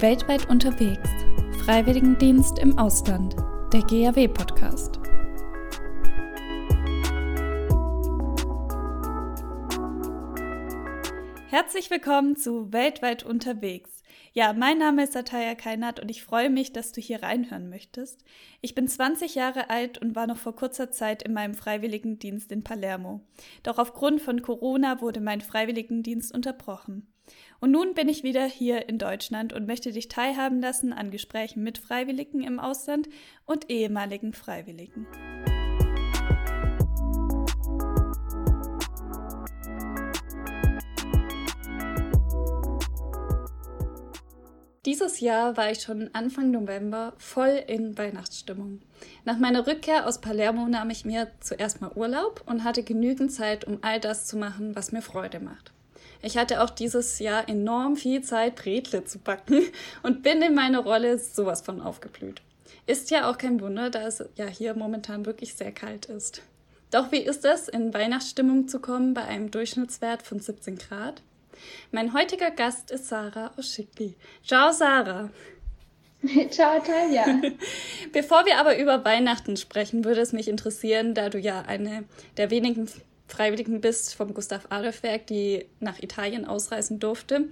Weltweit unterwegs. Freiwilligendienst im Ausland. Der GAW-Podcast. Herzlich willkommen zu Weltweit unterwegs. Ja, mein Name ist Sataya Kainat und ich freue mich, dass du hier reinhören möchtest. Ich bin 20 Jahre alt und war noch vor kurzer Zeit in meinem Freiwilligendienst in Palermo. Doch aufgrund von Corona wurde mein Freiwilligendienst unterbrochen. Und nun bin ich wieder hier in Deutschland und möchte dich teilhaben lassen an Gesprächen mit Freiwilligen im Ausland und ehemaligen Freiwilligen. Dieses Jahr war ich schon Anfang November voll in Weihnachtsstimmung. Nach meiner Rückkehr aus Palermo nahm ich mir zuerst mal Urlaub und hatte genügend Zeit, um all das zu machen, was mir Freude macht. Ich hatte auch dieses Jahr enorm viel Zeit, Bretle zu backen und bin in meiner Rolle sowas von aufgeblüht. Ist ja auch kein Wunder, da es ja hier momentan wirklich sehr kalt ist. Doch wie ist es, in Weihnachtsstimmung zu kommen bei einem Durchschnittswert von 17 Grad? Mein heutiger Gast ist Sarah Oschicki. Ciao, Sarah. Ciao, Talia. Bevor wir aber über Weihnachten sprechen, würde es mich interessieren, da du ja eine der wenigen Freiwilligen bist vom Gustav Adolf Werk, die nach Italien ausreisen durfte,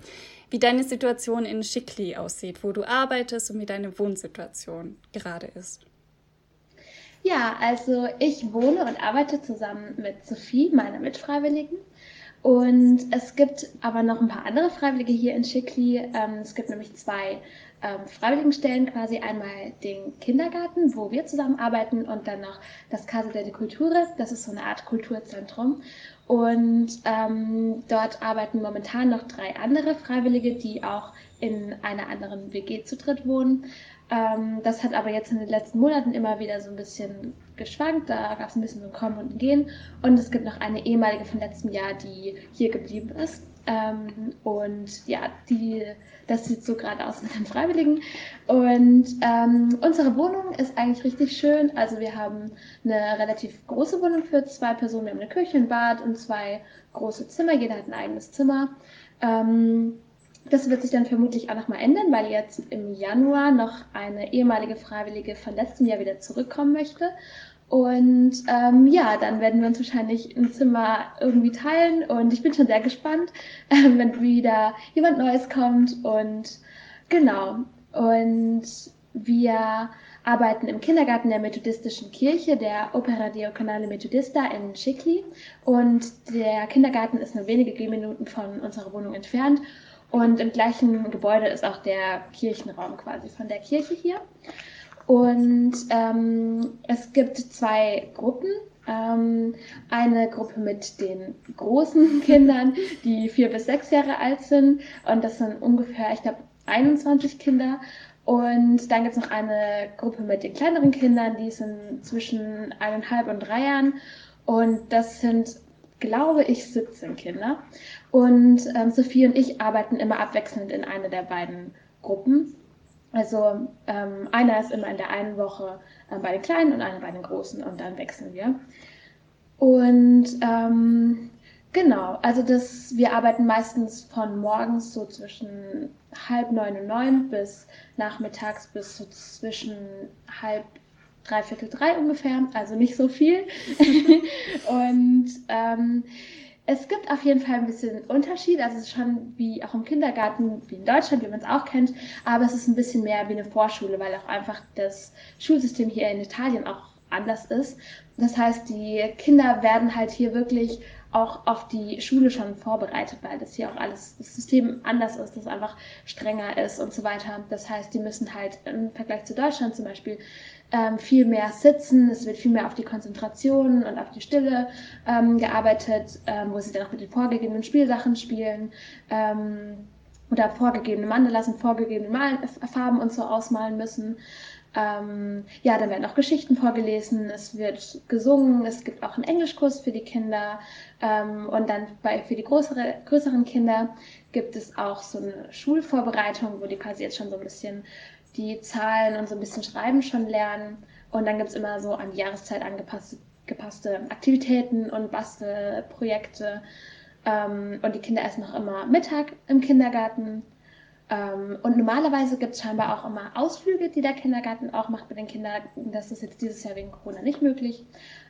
wie deine Situation in Schicli aussieht, wo du arbeitest und wie deine Wohnsituation gerade ist. Ja, also ich wohne und arbeite zusammen mit Sophie, meiner Mitfreiwilligen. Und es gibt aber noch ein paar andere Freiwillige hier in Schickli. Ähm, es gibt nämlich zwei ähm, Freiwilligenstellen, quasi einmal den Kindergarten, wo wir zusammenarbeiten, und dann noch das Casa delle Culture, das ist so eine Art Kulturzentrum. Und ähm, dort arbeiten momentan noch drei andere Freiwillige, die auch in einer anderen WG zu dritt wohnen. Ähm, das hat aber jetzt in den letzten Monaten immer wieder so ein bisschen geschwankt. Da gab es ein bisschen so ein Kommen und ein Gehen. Und es gibt noch eine ehemalige von letztem Jahr, die hier geblieben ist. Ähm, und ja, die, das sieht so gerade aus mit den Freiwilligen. Und ähm, unsere Wohnung ist eigentlich richtig schön. Also wir haben eine relativ große Wohnung für zwei Personen. Wir haben eine Küche, ein Bad und zwei große Zimmer. Jeder hat ein eigenes Zimmer. Ähm, das wird sich dann vermutlich auch nochmal ändern, weil jetzt im Januar noch eine ehemalige Freiwillige von letztem Jahr wieder zurückkommen möchte. Und ähm, ja, dann werden wir uns wahrscheinlich ein Zimmer irgendwie teilen und ich bin schon sehr gespannt, äh, wenn wieder jemand Neues kommt und genau. Und wir arbeiten im Kindergarten der Methodistischen Kirche, der Opera Diaconale Methodista in Schicli. Und der Kindergarten ist nur wenige Gehminuten von unserer Wohnung entfernt. Und im gleichen Gebäude ist auch der Kirchenraum quasi von der Kirche hier. Und ähm, es gibt zwei Gruppen. Ähm, eine Gruppe mit den großen Kindern, die vier bis sechs Jahre alt sind. Und das sind ungefähr, ich glaube, 21 Kinder. Und dann gibt es noch eine Gruppe mit den kleineren Kindern, die sind zwischen eineinhalb und drei Jahren. Und das sind glaube ich, 17 Kinder. Und ähm, Sophie und ich arbeiten immer abwechselnd in einer der beiden Gruppen. Also ähm, einer ist immer in der einen Woche äh, bei den Kleinen und einer bei den Großen und dann wechseln wir. Und ähm, genau, also das, wir arbeiten meistens von morgens so zwischen halb neun und neun bis nachmittags bis so zwischen halb dreiviertel drei ungefähr, also nicht so viel. und ähm, es gibt auf jeden Fall ein bisschen Unterschied. Also es ist schon wie auch im Kindergarten, wie in Deutschland, wie man es auch kennt, aber es ist ein bisschen mehr wie eine Vorschule, weil auch einfach das Schulsystem hier in Italien auch anders ist. Das heißt, die Kinder werden halt hier wirklich auch auf die Schule schon vorbereitet, weil das hier auch alles, das System anders ist, das einfach strenger ist und so weiter. Das heißt, die müssen halt im Vergleich zu Deutschland zum Beispiel ähm, viel mehr sitzen, es wird viel mehr auf die Konzentration und auf die Stille ähm, gearbeitet, ähm, wo sie dann auch mit den vorgegebenen Spielsachen spielen ähm, oder vorgegebene Mandalas und vorgegebene Mal Farben und so ausmalen müssen. Ähm, ja, dann werden auch Geschichten vorgelesen, es wird gesungen, es gibt auch einen Englischkurs für die Kinder ähm, und dann bei, für die größere, größeren Kinder gibt es auch so eine Schulvorbereitung, wo die quasi jetzt schon so ein bisschen die Zahlen und so ein bisschen Schreiben schon lernen. Und dann gibt es immer so an die Jahreszeit angepasste gepasste Aktivitäten und Bastelprojekte. Ähm, und die Kinder essen noch immer Mittag im Kindergarten. Ähm, und normalerweise gibt es scheinbar auch immer Ausflüge, die der Kindergarten auch macht mit den Kindern. Das ist jetzt dieses Jahr wegen Corona nicht möglich.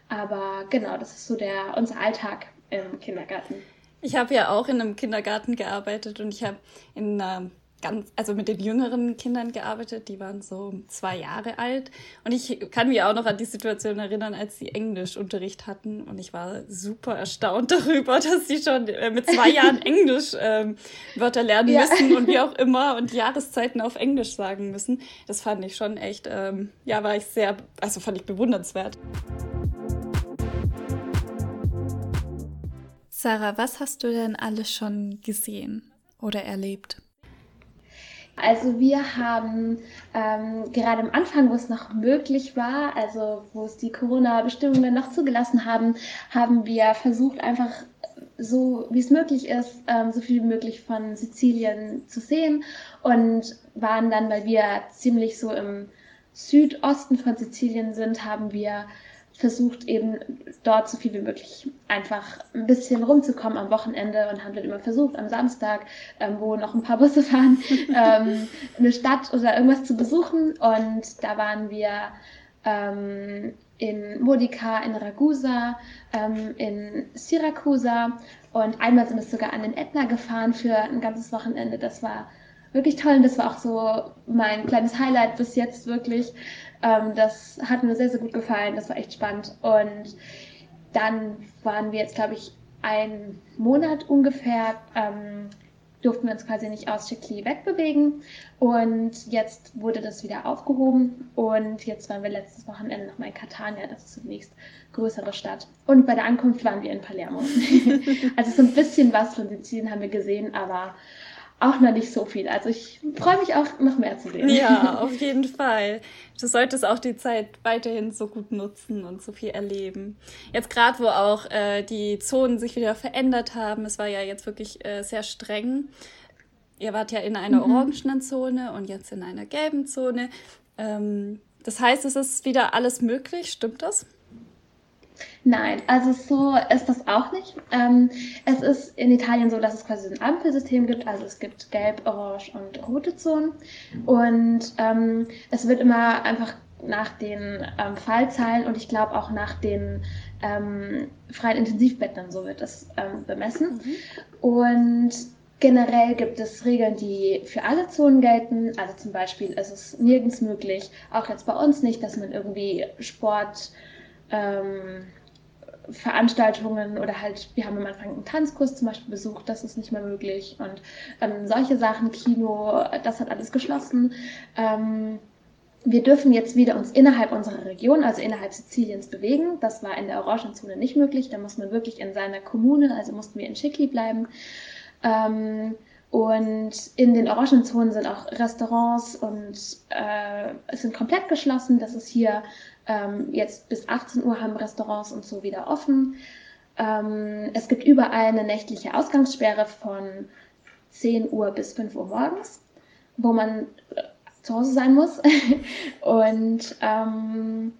Aber genau, das ist so der, unser Alltag im Kindergarten. Ich habe ja auch in einem Kindergarten gearbeitet und ich habe in einer ganz, also mit den jüngeren Kindern gearbeitet, die waren so zwei Jahre alt. Und ich kann mich auch noch an die Situation erinnern, als sie Englischunterricht hatten. Und ich war super erstaunt darüber, dass sie schon äh, mit zwei Jahren Englisch ähm, Wörter lernen ja. müssen und wie auch immer und Jahreszeiten auf Englisch sagen müssen. Das fand ich schon echt, ähm, ja, war ich sehr, also fand ich bewundernswert. Sarah, was hast du denn alles schon gesehen oder erlebt? Also wir haben ähm, gerade am Anfang, wo es noch möglich war, also wo es die Corona-Bestimmungen noch zugelassen haben, haben wir versucht einfach so wie es möglich ist, ähm, so viel wie möglich von Sizilien zu sehen und waren dann, weil wir ziemlich so im Südosten von Sizilien sind, haben wir versucht eben dort so viel wie möglich einfach ein bisschen rumzukommen am Wochenende und haben dann immer versucht, am Samstag, ähm, wo noch ein paar Busse fahren, ähm, eine Stadt oder irgendwas zu besuchen. Und da waren wir ähm, in Modica, in Ragusa, ähm, in Syracusa und einmal sind wir sogar an den Ätna gefahren für ein ganzes Wochenende. Das war wirklich toll und das war auch so mein kleines Highlight bis jetzt wirklich. Ähm, das hat mir sehr, sehr gut gefallen. Das war echt spannend. Und dann waren wir jetzt, glaube ich, einen Monat ungefähr, ähm, durften wir uns quasi nicht aus Chicli wegbewegen. Und jetzt wurde das wieder aufgehoben. Und jetzt waren wir letztes Wochenende nochmal in Catania. Das ist die nächst größere Stadt. Und bei der Ankunft waren wir in Palermo. also so ein bisschen was von Sizilien haben wir gesehen, aber auch noch nicht so viel. Also ich freue mich auch, noch mehr zu sehen. Ja, auf jeden Fall. Du solltest auch die Zeit weiterhin so gut nutzen und so viel erleben. Jetzt gerade, wo auch äh, die Zonen sich wieder verändert haben, es war ja jetzt wirklich äh, sehr streng. Ihr wart ja in einer mhm. orangenen Zone und jetzt in einer gelben Zone. Ähm, das heißt, es ist wieder alles möglich, stimmt das? Nein, also so ist das auch nicht. Ähm, es ist in Italien so, dass es quasi ein Ampelsystem gibt. Also es gibt gelb, orange und rote Zonen. Und ähm, es wird immer einfach nach den ähm, Fallzahlen und ich glaube auch nach den ähm, freien Intensivbetten, so wird das ähm, bemessen. Mhm. Und generell gibt es Regeln, die für alle Zonen gelten. Also zum Beispiel ist es nirgends möglich, auch jetzt bei uns nicht, dass man irgendwie Sport ähm, Veranstaltungen oder halt, wir haben am Anfang einen Tanzkurs zum Beispiel besucht, das ist nicht mehr möglich. Und ähm, solche Sachen, Kino, das hat alles geschlossen. Ähm, wir dürfen jetzt wieder uns innerhalb unserer Region, also innerhalb Siziliens, bewegen. Das war in der Orangenzone nicht möglich. Da muss man wirklich in seiner Kommune, also mussten wir in Schicli bleiben. Ähm, und in den Orangenzonen sind auch Restaurants und äh, sind komplett geschlossen. Das ist hier ähm, jetzt bis 18 Uhr haben Restaurants und so wieder offen. Ähm, es gibt überall eine nächtliche Ausgangssperre von 10 Uhr bis 5 Uhr morgens, wo man äh, zu Hause sein muss. und ähm,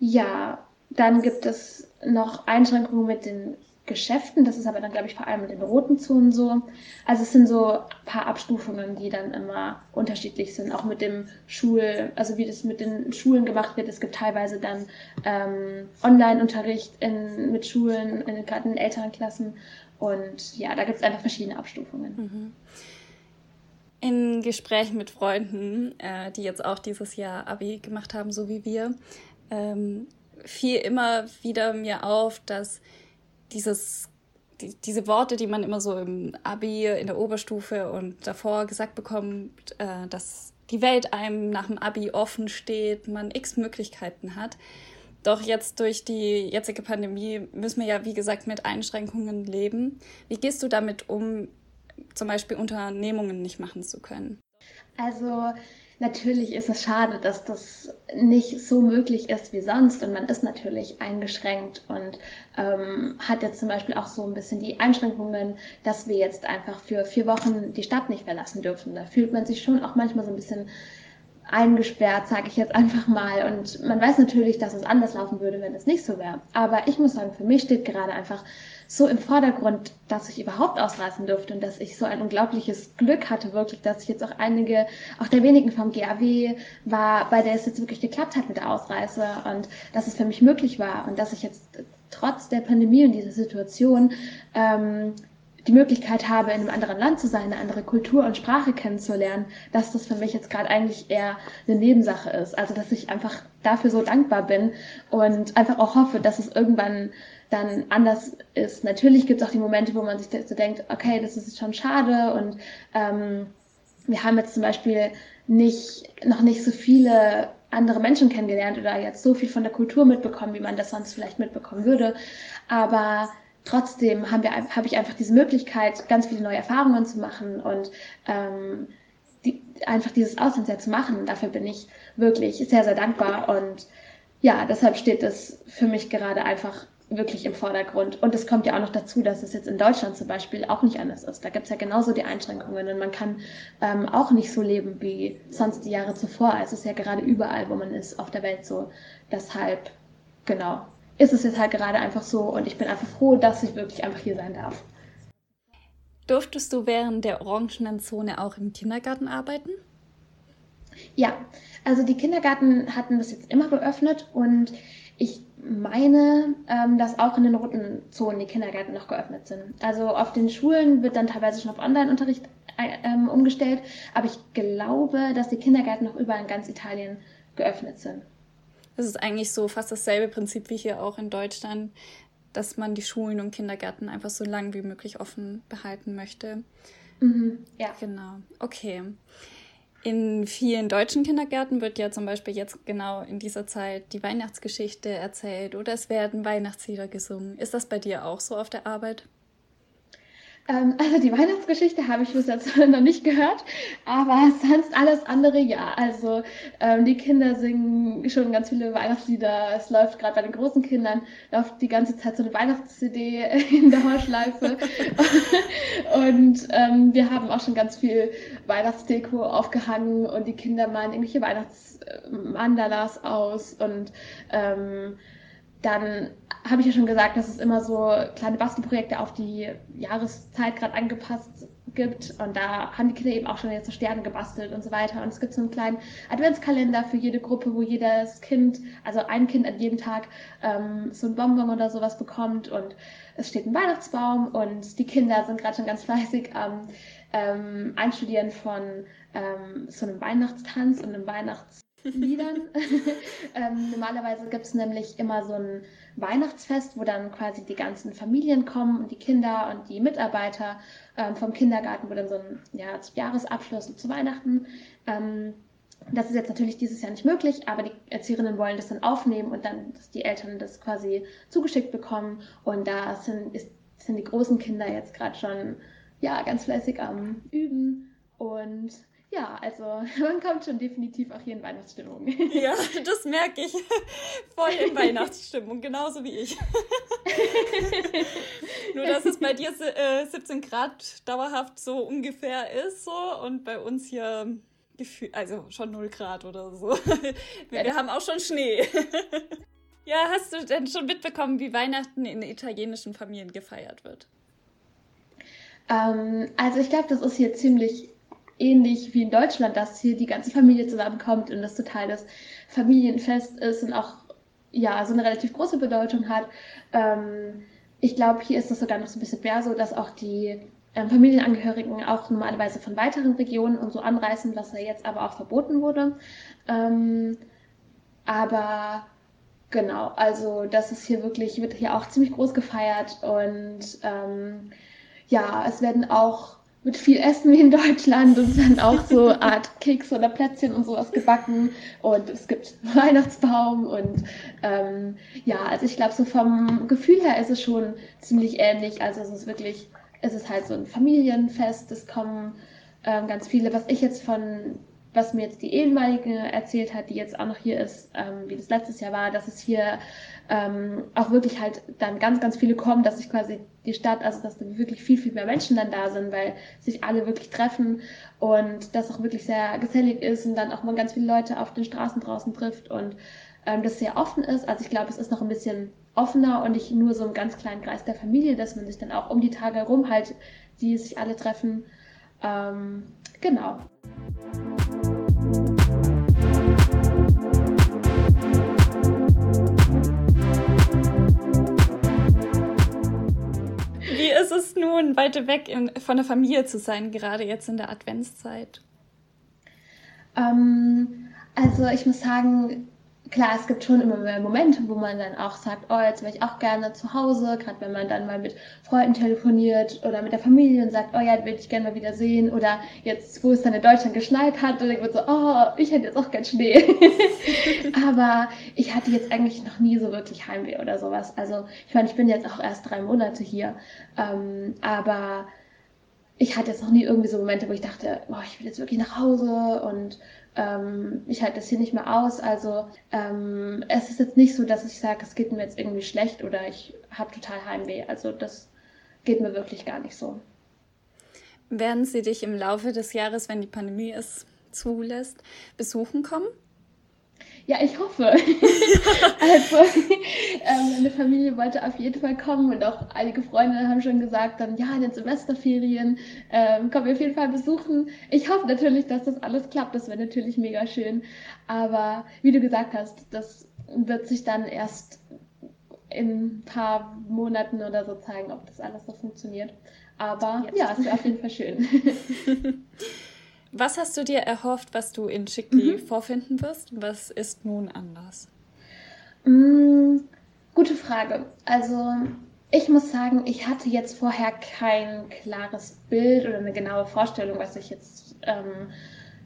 ja, dann gibt es noch Einschränkungen mit den Geschäften. Das ist aber dann, glaube ich, vor allem in den roten Zonen so. Also es sind so ein paar Abstufungen, die dann immer unterschiedlich sind. Auch mit dem Schul, also wie das mit den Schulen gemacht wird. Es gibt teilweise dann ähm, Online-Unterricht mit Schulen, in, gerade in älteren Klassen. Und ja, da gibt es einfach verschiedene Abstufungen. Mhm. In Gesprächen mit Freunden, äh, die jetzt auch dieses Jahr Abi gemacht haben, so wie wir, ähm, fiel immer wieder mir auf, dass dieses, die, diese Worte, die man immer so im Abi, in der Oberstufe und davor gesagt bekommt, äh, dass die Welt einem nach dem Abi offen steht, man x Möglichkeiten hat. Doch jetzt durch die jetzige Pandemie müssen wir ja, wie gesagt, mit Einschränkungen leben. Wie gehst du damit um, zum Beispiel Unternehmungen nicht machen zu können? Also Natürlich ist es schade, dass das nicht so möglich ist wie sonst und man ist natürlich eingeschränkt und ähm, hat jetzt zum Beispiel auch so ein bisschen die Einschränkungen, dass wir jetzt einfach für vier Wochen die Stadt nicht verlassen dürfen. Da fühlt man sich schon auch manchmal so ein bisschen eingesperrt, sage ich jetzt einfach mal. Und man weiß natürlich, dass es anders laufen würde, wenn es nicht so wäre. Aber ich muss sagen, für mich steht gerade einfach so im Vordergrund, dass ich überhaupt ausreisen durfte und dass ich so ein unglaubliches Glück hatte, wirklich, dass ich jetzt auch einige, auch der wenigen vom GAW war, bei der es jetzt wirklich geklappt hat mit der Ausreise und dass es für mich möglich war und dass ich jetzt trotz der Pandemie und dieser Situation ähm, die Möglichkeit habe, in einem anderen Land zu sein, eine andere Kultur und Sprache kennenzulernen, dass das für mich jetzt gerade eigentlich eher eine Nebensache ist. Also dass ich einfach dafür so dankbar bin und einfach auch hoffe, dass es irgendwann dann anders ist. Natürlich gibt es auch die Momente, wo man sich so denkt, okay, das ist schon schade und ähm, wir haben jetzt zum Beispiel nicht, noch nicht so viele andere Menschen kennengelernt oder jetzt so viel von der Kultur mitbekommen, wie man das sonst vielleicht mitbekommen würde. Aber trotzdem haben wir, habe ich einfach diese Möglichkeit, ganz viele neue Erfahrungen zu machen und ähm, die, einfach dieses Auslandsjahr zu machen. Dafür bin ich wirklich sehr, sehr dankbar und ja, deshalb steht es für mich gerade einfach wirklich im Vordergrund. Und es kommt ja auch noch dazu, dass es jetzt in Deutschland zum Beispiel auch nicht anders ist. Da gibt es ja genauso die Einschränkungen und man kann ähm, auch nicht so leben wie sonst die Jahre zuvor. Es ist ja gerade überall, wo man ist, auf der Welt so. Deshalb, genau, ist es jetzt halt gerade einfach so und ich bin einfach froh, dass ich wirklich einfach hier sein darf. Durftest du während der orangenen Zone auch im Kindergarten arbeiten? Ja, also die Kindergarten hatten das jetzt immer geöffnet und ich meine, ähm, dass auch in den roten Zonen die Kindergärten noch geöffnet sind. Also auf den Schulen wird dann teilweise schon auf Online-Unterricht äh, ähm, umgestellt, aber ich glaube, dass die Kindergärten noch überall in ganz Italien geöffnet sind. Das ist eigentlich so fast dasselbe Prinzip wie hier auch in Deutschland, dass man die Schulen und Kindergärten einfach so lang wie möglich offen behalten möchte. Mhm, ja. Genau. Okay. In vielen deutschen Kindergärten wird ja zum Beispiel jetzt genau in dieser Zeit die Weihnachtsgeschichte erzählt oder es werden Weihnachtslieder gesungen. Ist das bei dir auch so auf der Arbeit? Ähm, also die Weihnachtsgeschichte habe ich bis jetzt noch nicht gehört, aber sonst alles andere ja. Also ähm, die Kinder singen schon ganz viele Weihnachtslieder. Es läuft gerade bei den großen Kindern, läuft die ganze Zeit so eine Weihnachts-CD in der Horschleife. und ähm, wir haben auch schon ganz viel Weihnachtsdeko aufgehangen und die Kinder malen irgendwelche Weihnachtsmandalas aus und ähm, dann habe ich ja schon gesagt, dass es immer so kleine Bastelprojekte auf die Jahreszeit gerade angepasst gibt. Und da haben die Kinder eben auch schon jetzt so Sterne gebastelt und so weiter. Und es gibt so einen kleinen Adventskalender für jede Gruppe, wo jedes Kind, also ein Kind an jedem Tag ähm, so ein Bonbon oder sowas bekommt. Und es steht ein Weihnachtsbaum und die Kinder sind gerade schon ganz fleißig am ähm, Einstudieren von ähm, so einem Weihnachtstanz und einem Weihnachts Liedern. ähm, normalerweise gibt es nämlich immer so ein Weihnachtsfest, wo dann quasi die ganzen Familien kommen und die Kinder und die Mitarbeiter ähm, vom Kindergarten, wo dann so ein ja, Jahresabschluss zu Weihnachten. Ähm, das ist jetzt natürlich dieses Jahr nicht möglich, aber die Erzieherinnen wollen das dann aufnehmen und dann, dass die Eltern das quasi zugeschickt bekommen. Und da sind, ist, sind die großen Kinder jetzt gerade schon ja, ganz fleißig am Üben. Und ja, also man kommt schon definitiv auch hier in Weihnachtsstimmung. Ja, das merke ich. Voll in Weihnachtsstimmung, genauso wie ich. Nur, dass es bei dir äh, 17 Grad dauerhaft so ungefähr ist so und bei uns hier gefühlt, also schon 0 Grad oder so. Wir, wir haben auch schon Schnee. Ja, hast du denn schon mitbekommen, wie Weihnachten in italienischen Familien gefeiert wird? Ähm, also ich glaube, das ist hier ziemlich ähnlich wie in Deutschland, dass hier die ganze Familie zusammenkommt und das total das Familienfest ist und auch ja so eine relativ große Bedeutung hat. Ähm, ich glaube, hier ist es sogar noch so ein bisschen mehr so, dass auch die ähm, Familienangehörigen auch normalerweise von weiteren Regionen und so anreisen, was ja jetzt aber auch verboten wurde. Ähm, aber genau, also das ist hier wirklich, wird hier auch ziemlich groß gefeiert und ähm, ja, es werden auch mit viel Essen wie in Deutschland und dann auch so Art Keks oder Plätzchen und sowas gebacken. Und es gibt Weihnachtsbaum und ähm, ja, also ich glaube so vom Gefühl her ist es schon ziemlich ähnlich, also es ist wirklich, es ist halt so ein Familienfest, es kommen ähm, ganz viele, was ich jetzt von was mir jetzt die ehemalige erzählt hat, die jetzt auch noch hier ist, ähm, wie das letztes Jahr war, dass es hier ähm, auch wirklich halt dann ganz, ganz viele kommen, dass sich quasi die Stadt, also dass da wirklich viel, viel mehr Menschen dann da sind, weil sich alle wirklich treffen und das auch wirklich sehr gesellig ist und dann auch mal ganz viele Leute auf den Straßen draußen trifft und ähm, das sehr offen ist. Also ich glaube, es ist noch ein bisschen offener und nicht nur so im ganz kleinen Kreis der Familie, dass man sich dann auch um die Tage herum halt, die sich alle treffen. Ähm, genau. Es nun, weiter weg in, von der Familie zu sein, gerade jetzt in der Adventszeit? Ähm, also ich muss sagen, klar, es gibt schon immer mehr Momente, wo man dann auch sagt, oh, jetzt wäre ich auch gerne zu Hause, gerade wenn man dann mal mit Freunden telefoniert oder mit der Familie und sagt, oh ja, würde ich gerne mal wieder sehen oder jetzt, wo es dann in Deutschland geschneit hat, und ich wird so, oh, ich hätte jetzt auch gern Schnee. Aber ich hatte jetzt eigentlich noch nie so wirklich Heimweh oder sowas. Also ich meine, ich bin jetzt auch erst drei Monate hier, ähm, aber ich hatte jetzt noch nie irgendwie so Momente, wo ich dachte, oh, ich will jetzt wirklich nach Hause und ähm, ich halte das hier nicht mehr aus. Also ähm, es ist jetzt nicht so, dass ich sage, es geht mir jetzt irgendwie schlecht oder ich habe total Heimweh. Also das geht mir wirklich gar nicht so. Werden Sie dich im Laufe des Jahres, wenn die Pandemie es zulässt, besuchen kommen? Ja, ich hoffe. also, ähm, meine Familie wollte auf jeden Fall kommen und auch einige Freunde haben schon gesagt, dann ja, in den Semesterferien ähm, kommen wir auf jeden Fall besuchen. Ich hoffe natürlich, dass das alles klappt. Das wäre natürlich mega schön. Aber wie du gesagt hast, das wird sich dann erst in ein paar Monaten oder so zeigen, ob das alles so funktioniert. Aber Jetzt. ja, es wäre auf jeden Fall schön. Was hast du dir erhofft, was du in Schickli mhm. vorfinden wirst? Was ist nun anders? Mm, gute Frage. Also ich muss sagen, ich hatte jetzt vorher kein klares Bild oder eine genaue Vorstellung, was ich jetzt ähm,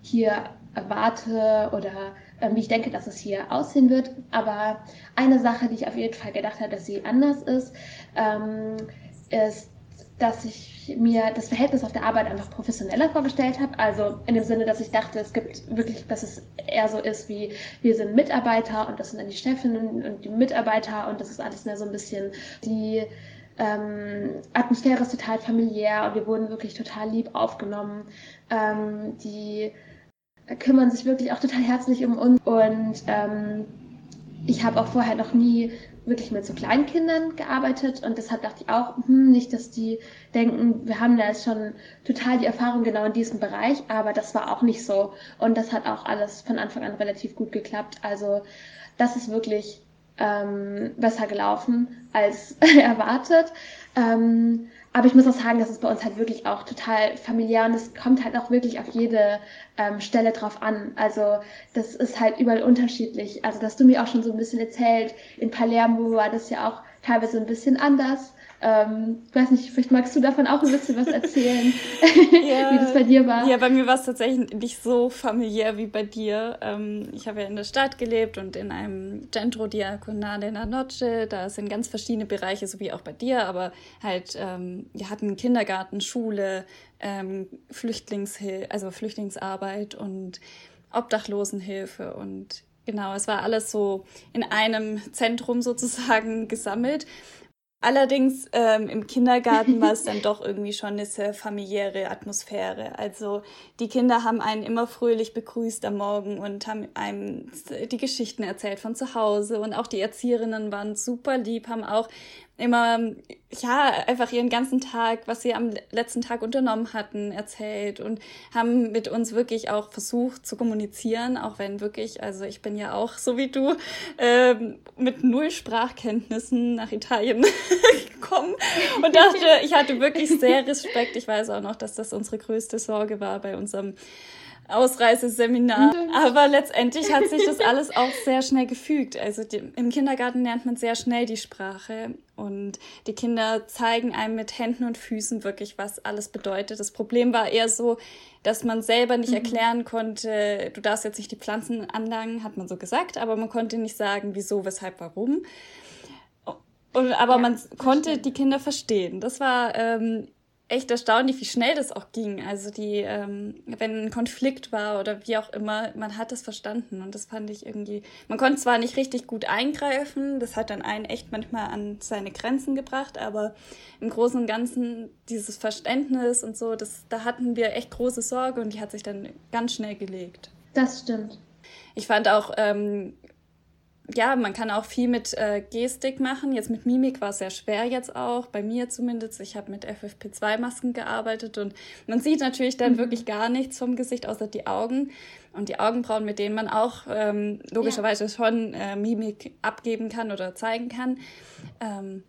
hier erwarte oder ähm, wie ich denke, dass es hier aussehen wird. Aber eine Sache, die ich auf jeden Fall gedacht habe, dass sie anders ist, ähm, ist dass ich mir das Verhältnis auf der Arbeit einfach professioneller vorgestellt habe. Also in dem Sinne, dass ich dachte, es gibt wirklich, dass es eher so ist wie, wir sind Mitarbeiter und das sind dann die Chefinnen und die Mitarbeiter und das ist alles mehr so ein bisschen die ähm, Atmosphäre ist total familiär und wir wurden wirklich total lieb aufgenommen. Ähm, die kümmern sich wirklich auch total herzlich um uns und ähm, ich habe auch vorher noch nie wirklich mit so Kleinkindern gearbeitet und deshalb dachte ich auch, hm, nicht, dass die denken, wir haben da jetzt schon total die Erfahrung genau in diesem Bereich, aber das war auch nicht so und das hat auch alles von Anfang an relativ gut geklappt. Also das ist wirklich ähm, besser gelaufen als erwartet. Ähm, aber ich muss auch sagen, dass es bei uns halt wirklich auch total familiär und es kommt halt auch wirklich auf jede ähm, Stelle drauf an. Also das ist halt überall unterschiedlich. Also dass du mir auch schon so ein bisschen erzählt, in Palermo war das ja auch teilweise ein bisschen anders. Ähm, ich weiß nicht, vielleicht magst du davon auch ein bisschen was erzählen, ja, wie das bei dir war. Ja, bei mir war es tatsächlich nicht so familiär wie bei dir. Ähm, ich habe ja in der Stadt gelebt und in einem Centro Diaconale la Noche. Da sind ganz verschiedene Bereiche, so wie auch bei dir, aber halt, ähm, wir hatten Kindergarten, Schule, ähm, Flüchtlingshilfe, also Flüchtlingsarbeit und Obdachlosenhilfe und genau, es war alles so in einem Zentrum sozusagen gesammelt. Allerdings ähm, im Kindergarten war es dann doch irgendwie schon eine sehr familiäre Atmosphäre. Also die Kinder haben einen immer fröhlich begrüßt am Morgen und haben einem die Geschichten erzählt von zu Hause und auch die Erzieherinnen waren super lieb, haben auch immer, ja, einfach ihren ganzen Tag, was sie am letzten Tag unternommen hatten, erzählt und haben mit uns wirklich auch versucht zu kommunizieren, auch wenn wirklich, also ich bin ja auch, so wie du, ähm, mit null Sprachkenntnissen nach Italien gekommen und dachte, ich hatte wirklich sehr Respekt. Ich weiß auch noch, dass das unsere größte Sorge war bei unserem Ausreiseseminar. Aber letztendlich hat sich das alles auch sehr schnell gefügt. Also die, im Kindergarten lernt man sehr schnell die Sprache und die Kinder zeigen einem mit Händen und Füßen wirklich, was alles bedeutet. Das Problem war eher so, dass man selber nicht mhm. erklären konnte, du darfst jetzt nicht die Pflanzen anlangen, hat man so gesagt, aber man konnte nicht sagen, wieso, weshalb, warum. Und, aber ja, man konnte die Kinder verstehen. Das war ähm, echt erstaunlich, wie schnell das auch ging. Also die, ähm, wenn ein Konflikt war oder wie auch immer, man hat das verstanden und das fand ich irgendwie. Man konnte zwar nicht richtig gut eingreifen, das hat dann einen echt manchmal an seine Grenzen gebracht, aber im Großen und Ganzen dieses Verständnis und so, das, da hatten wir echt große Sorge und die hat sich dann ganz schnell gelegt. Das stimmt. Ich fand auch ähm, ja, man kann auch viel mit äh, Gestik machen. Jetzt mit Mimik war es sehr schwer jetzt auch, bei mir zumindest. Ich habe mit FFP2-Masken gearbeitet und man sieht natürlich dann mhm. wirklich gar nichts vom Gesicht, außer die Augen und die Augenbrauen, mit denen man auch ähm, logischerweise ja. schon äh, Mimik abgeben kann oder zeigen kann. Ähm,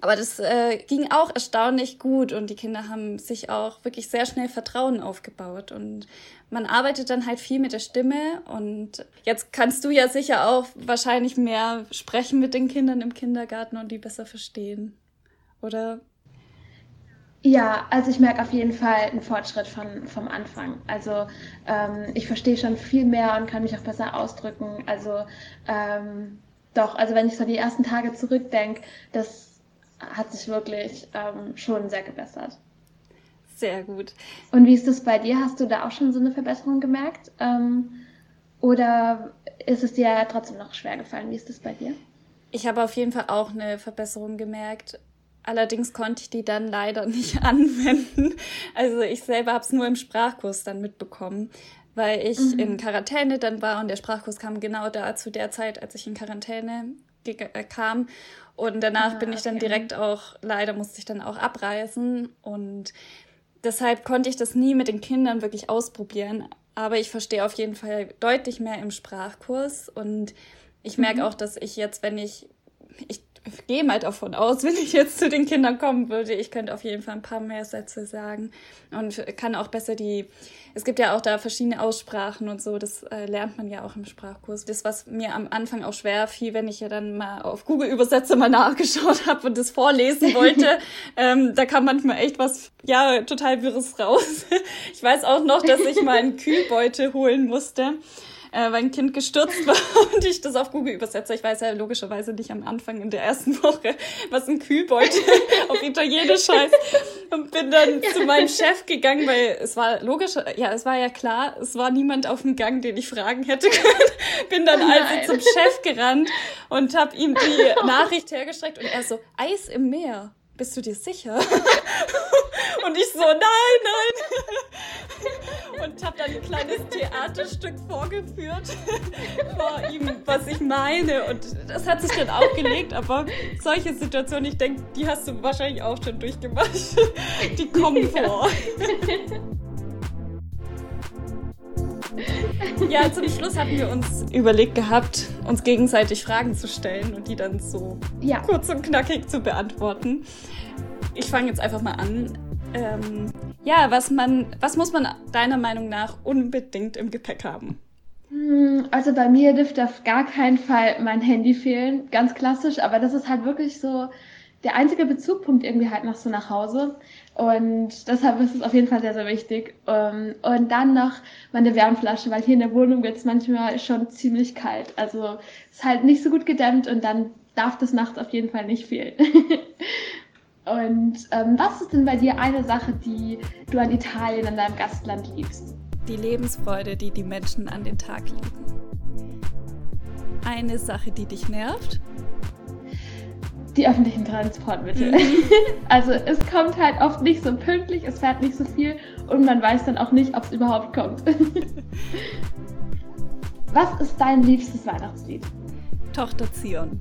aber das äh, ging auch erstaunlich gut und die Kinder haben sich auch wirklich sehr schnell Vertrauen aufgebaut und man arbeitet dann halt viel mit der Stimme und jetzt kannst du ja sicher auch wahrscheinlich mehr sprechen mit den Kindern im Kindergarten und die besser verstehen, oder? Ja, also ich merke auf jeden Fall einen Fortschritt von, vom Anfang. Also ähm, ich verstehe schon viel mehr und kann mich auch besser ausdrücken. Also ähm, doch, also wenn ich so die ersten Tage zurückdenke, das hat sich wirklich ähm, schon sehr gebessert. Sehr gut. Und wie ist das bei dir? Hast du da auch schon so eine Verbesserung gemerkt? Ähm, oder ist es dir trotzdem noch schwer gefallen? Wie ist das bei dir? Ich habe auf jeden Fall auch eine Verbesserung gemerkt. Allerdings konnte ich die dann leider nicht anwenden. Also ich selber habe es nur im Sprachkurs dann mitbekommen, weil ich mhm. in Quarantäne dann war und der Sprachkurs kam genau da zu der Zeit, als ich in Quarantäne äh, kam. Und danach ah, bin ich dann okay. direkt auch, leider musste ich dann auch abreisen. Und deshalb konnte ich das nie mit den Kindern wirklich ausprobieren. Aber ich verstehe auf jeden Fall deutlich mehr im Sprachkurs. Und ich merke mhm. auch, dass ich jetzt, wenn ich, ich gehe mal davon aus, wenn ich jetzt zu den Kindern kommen würde, ich könnte auf jeden Fall ein paar mehr Sätze sagen und kann auch besser die, es gibt ja auch da verschiedene Aussprachen und so, das äh, lernt man ja auch im Sprachkurs. Das, was mir am Anfang auch schwer fiel, wenn ich ja dann mal auf Google Übersetzer mal nachgeschaut habe und das vorlesen wollte, ähm, da kam manchmal echt was, ja, total Wirres raus. ich weiß auch noch, dass ich mal einen Kühlbeutel holen musste äh, weil ein Kind gestürzt war und ich das auf Google übersetze. Ich weiß ja logischerweise nicht am Anfang in der ersten Woche, was ein Kühlbeutel auf Italienisch heißt. Und bin dann ja. zu meinem Chef gegangen, weil es war logisch, ja, es war ja klar, es war niemand auf dem Gang, den ich fragen hätte können. bin dann oh also zum Chef gerannt und habe ihm die Nachricht hergestreckt und er so, Eis im Meer bist du dir sicher? und ich so, nein, nein. Und habe dann ein kleines Theaterstück vorgeführt vor ihm, was ich meine. Und das hat sich dann auch gelegt, aber solche Situationen, ich denke, die hast du wahrscheinlich auch schon durchgemacht. die kommen vor. Ja, zum Schluss hatten wir uns überlegt gehabt, uns gegenseitig Fragen zu stellen und die dann so ja. kurz und knackig zu beantworten. Ich fange jetzt einfach mal an. Ähm, ja, was man, was muss man deiner Meinung nach unbedingt im Gepäck haben? Hm, also bei mir dürfte auf gar keinen Fall mein Handy fehlen, ganz klassisch, aber das ist halt wirklich so der einzige Bezugpunkt irgendwie halt noch so nach Hause. Und deshalb ist es auf jeden Fall sehr, sehr wichtig. Ähm, und dann noch meine Wärmflasche, weil hier in der Wohnung wird es manchmal schon ziemlich kalt. Also ist halt nicht so gut gedämmt und dann darf das nachts auf jeden Fall nicht fehlen. und ähm, was ist denn bei dir eine Sache, die du an Italien, an deinem Gastland liebst? Die Lebensfreude, die die Menschen an den Tag legen. Eine Sache, die dich nervt? die öffentlichen Transportmittel. Mhm. Also es kommt halt oft nicht so pünktlich, es fährt nicht so viel und man weiß dann auch nicht, ob es überhaupt kommt. Was ist dein liebstes Weihnachtslied? Tochter Zion.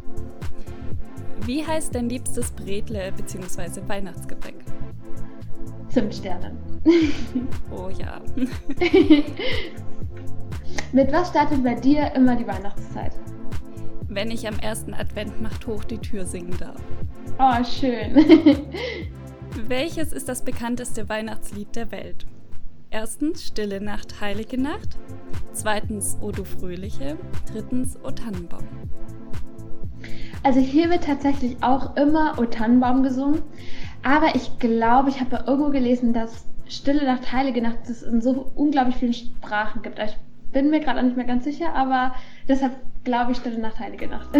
Wie heißt dein liebstes Bredle bzw. Weihnachtsgebäck? Zimtsterne. Oh ja. Mit was startet bei dir immer die Weihnachtszeit? wenn ich am ersten Advent macht hoch die Tür singen darf. Oh, schön. Welches ist das bekannteste Weihnachtslied der Welt? Erstens Stille Nacht, Heilige Nacht. Zweitens O du Fröhliche. Drittens O Tannenbaum. Also hier wird tatsächlich auch immer O Tannenbaum gesungen. Aber ich glaube, ich habe ja irgendwo gelesen, dass Stille Nacht, Heilige Nacht es in so unglaublich vielen Sprachen gibt. Ich bin mir gerade nicht mehr ganz sicher, aber deshalb glaube ich, Stille Nacht, Heilige Nacht.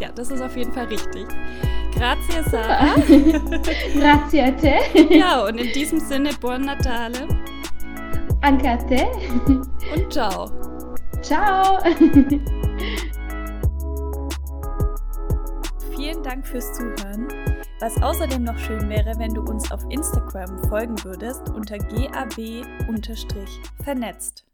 Ja, das ist auf jeden Fall richtig. Grazie, Sarah. Grazie a te. Ja, und in diesem Sinne, Buon Natale. Anche a te. Und ciao. Ciao. Vielen Dank fürs Zuhören. Was außerdem noch schön wäre, wenn du uns auf Instagram folgen würdest unter gab-vernetzt.